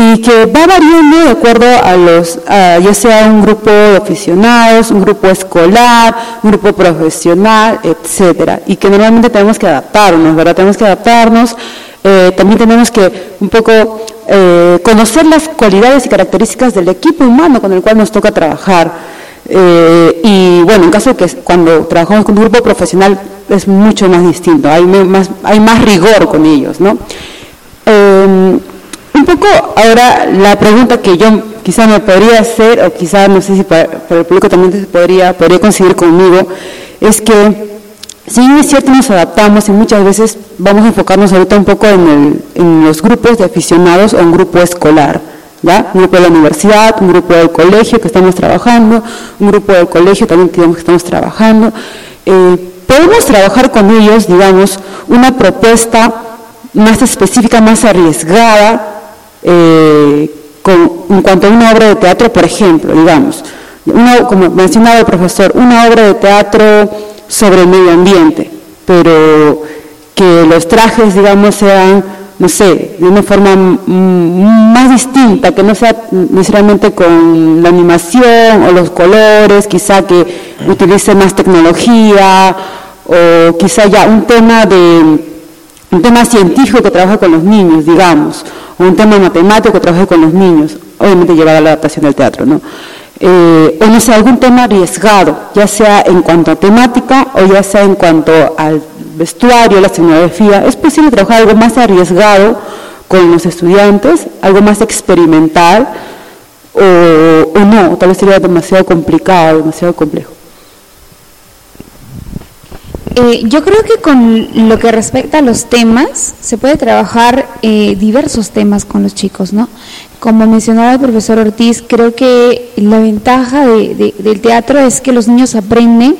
y que va variando de acuerdo a los, ya sea un grupo de aficionados, un grupo escolar, un grupo profesional, etcétera, y que normalmente tenemos que adaptarnos, ¿verdad? Tenemos que adaptarnos, eh, también tenemos que un poco eh, conocer las cualidades y características del equipo humano con el cual nos toca trabajar. Eh, y bueno, en caso de que cuando trabajamos con un grupo profesional es mucho más distinto, hay más, hay más rigor con ellos, ¿no? Un poco ahora la pregunta que yo quizá me podría hacer, o quizá no sé si para, el público también se podría, podría coincidir conmigo, es que si es cierto nos adaptamos y muchas veces vamos a enfocarnos ahorita un poco en, en los grupos de aficionados o un grupo escolar. ¿Ya? Un grupo de la universidad, un grupo del colegio que estamos trabajando, un grupo del colegio también que estamos trabajando. Eh, podemos trabajar con ellos, digamos, una propuesta más específica, más arriesgada, eh, en cuanto a una obra de teatro, por ejemplo, digamos, como mencionaba el profesor, una obra de teatro sobre el medio ambiente, pero que los trajes, digamos, sean, no sé, de una forma más distinta, que no sea necesariamente con la animación o los colores, quizá que utilice más tecnología, o quizá ya un tema de un tema científico que trabaja con los niños, digamos, un tema matemático que trabaje con los niños, obviamente llevado a la adaptación del teatro, ¿no? Eh, o no sé, algún tema arriesgado, ya sea en cuanto a temática o ya sea en cuanto al vestuario, la escenografía, es posible trabajar algo más arriesgado con los estudiantes, algo más experimental, o, o no, tal vez sería demasiado complicado, demasiado complejo. Eh, yo creo que con lo que respecta a los temas, se puede trabajar eh, diversos temas con los chicos, ¿no? Como mencionaba el profesor Ortiz, creo que la ventaja del teatro es que los niños aprenden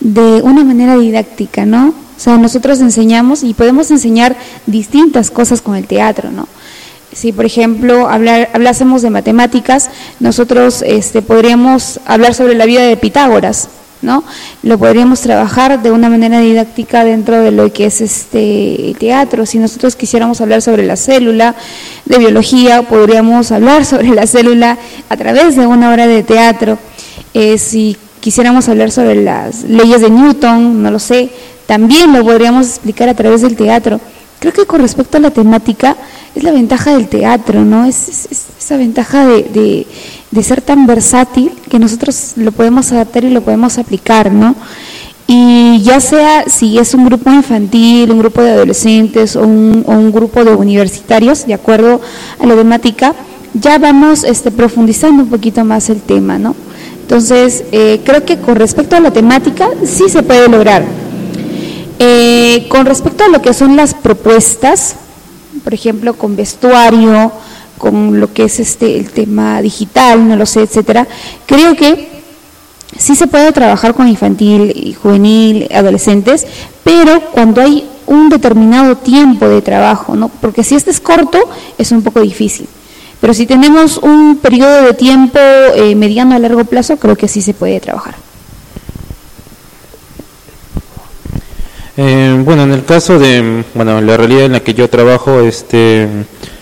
de una manera didáctica, ¿no? O sea, nosotros enseñamos y podemos enseñar distintas cosas con el teatro, ¿no? Si, por ejemplo, hablar, hablásemos de matemáticas, nosotros este, podríamos hablar sobre la vida de Pitágoras, ¿no? Lo podríamos trabajar de una manera didáctica dentro de lo que es este teatro. Si nosotros quisiéramos hablar sobre la célula de biología, podríamos hablar sobre la célula a través de una obra de teatro. Eh, si quisiéramos hablar sobre las leyes de Newton, no lo sé, también lo podríamos explicar a través del teatro. Creo que con respecto a la temática, es la ventaja del teatro, ¿no? Es, esa ventaja de, de, ser tan versátil que nosotros lo podemos adaptar y lo podemos aplicar, ¿no? Y ya sea si es un grupo infantil, un grupo de adolescentes o un, o un grupo de universitarios, de acuerdo a la temática, ya vamos este, profundizando un poquito más el tema, ¿no? Entonces, eh, creo que con respecto a la temática sí se puede lograr. Eh, con respecto a lo que son las propuestas, por ejemplo, con vestuario, con lo que es este el tema digital, no lo sé, etcétera, creo que sí se puede trabajar con infantil y juvenil, adolescentes, pero cuando hay un determinado tiempo de trabajo, ¿no? Porque si este es corto, es un poco difícil. Pero si tenemos un periodo de tiempo eh, mediano a largo plazo, creo que sí se puede trabajar. Eh, bueno, en el caso de, bueno, la realidad en la que yo trabajo, este,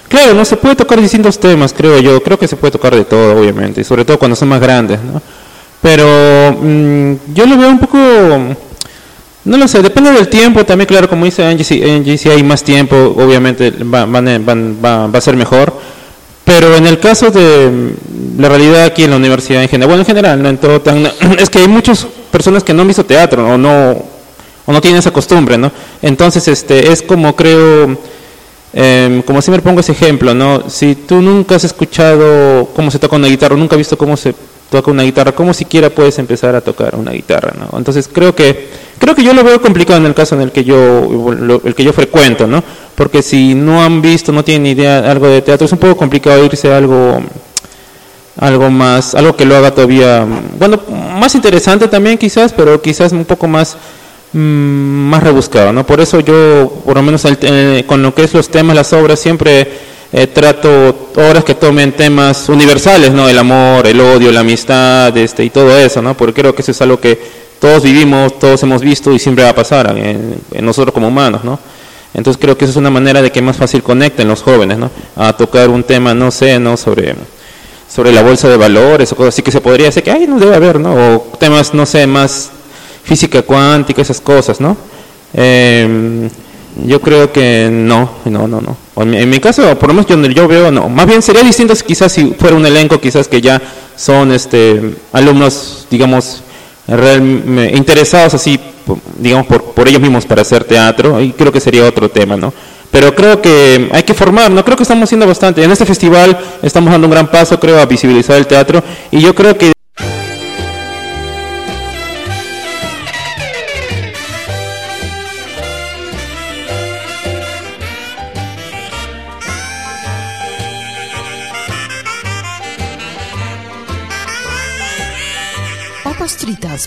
claro, no se puede tocar distintos temas, creo yo, creo que se puede tocar de todo, obviamente, y sobre todo cuando son más grandes, ¿no? Pero mm, yo lo veo un poco, no lo sé, depende del tiempo, también, claro, como dice Angie, si, Angie, si hay más tiempo, obviamente va, va, va a ser mejor, pero en el caso de mm, la realidad aquí en la universidad en general, bueno, en general, no en todo tan, es que hay muchas personas que no han visto teatro o no o no tienen esa costumbre, ¿no? Entonces, este, es como creo, eh, como siempre pongo ese ejemplo, ¿no? Si tú nunca has escuchado cómo se toca una guitarra, o nunca has visto cómo se toca una guitarra, ¿cómo siquiera puedes empezar a tocar una guitarra, ¿no? Entonces, creo que, creo que yo lo veo complicado en el caso en el que yo, el que yo frecuento, ¿no? Porque si no han visto, no tienen idea algo de teatro, es un poco complicado irse a algo algo más, algo que lo haga todavía, bueno, más interesante también quizás, pero quizás un poco más más rebuscado, ¿no? Por eso yo, por lo menos eh, con lo que es los temas, las obras, siempre eh, trato obras que tomen temas universales, ¿no? El amor, el odio, la amistad, este, y todo eso, ¿no? Porque creo que eso es algo que todos vivimos, todos hemos visto y siempre va a pasar en, nosotros como humanos, ¿no? Entonces creo que eso es una manera de que más fácil conecten los jóvenes, ¿no? A tocar un tema, no sé, ¿no? Sobre sobre la bolsa de valores o cosas así que se podría decir que ay no debe haber, ¿no? O temas, no sé, más física cuántica, esas cosas, ¿no? Em, yo creo que no, no, no, no. En mi, caso, por lo menos yo, yo veo, no. Más bien sería distinto quizás si fuera un elenco, quizás que ya son este alumnos, digamos, realmente interesados así, digamos, por, por ellos mismos para hacer teatro, y creo que sería otro tema, ¿no? Pero creo que hay que formar, ¿no? Creo que estamos haciendo bastante. En este festival estamos dando un gran paso, creo, a visibilizar el teatro, y yo creo que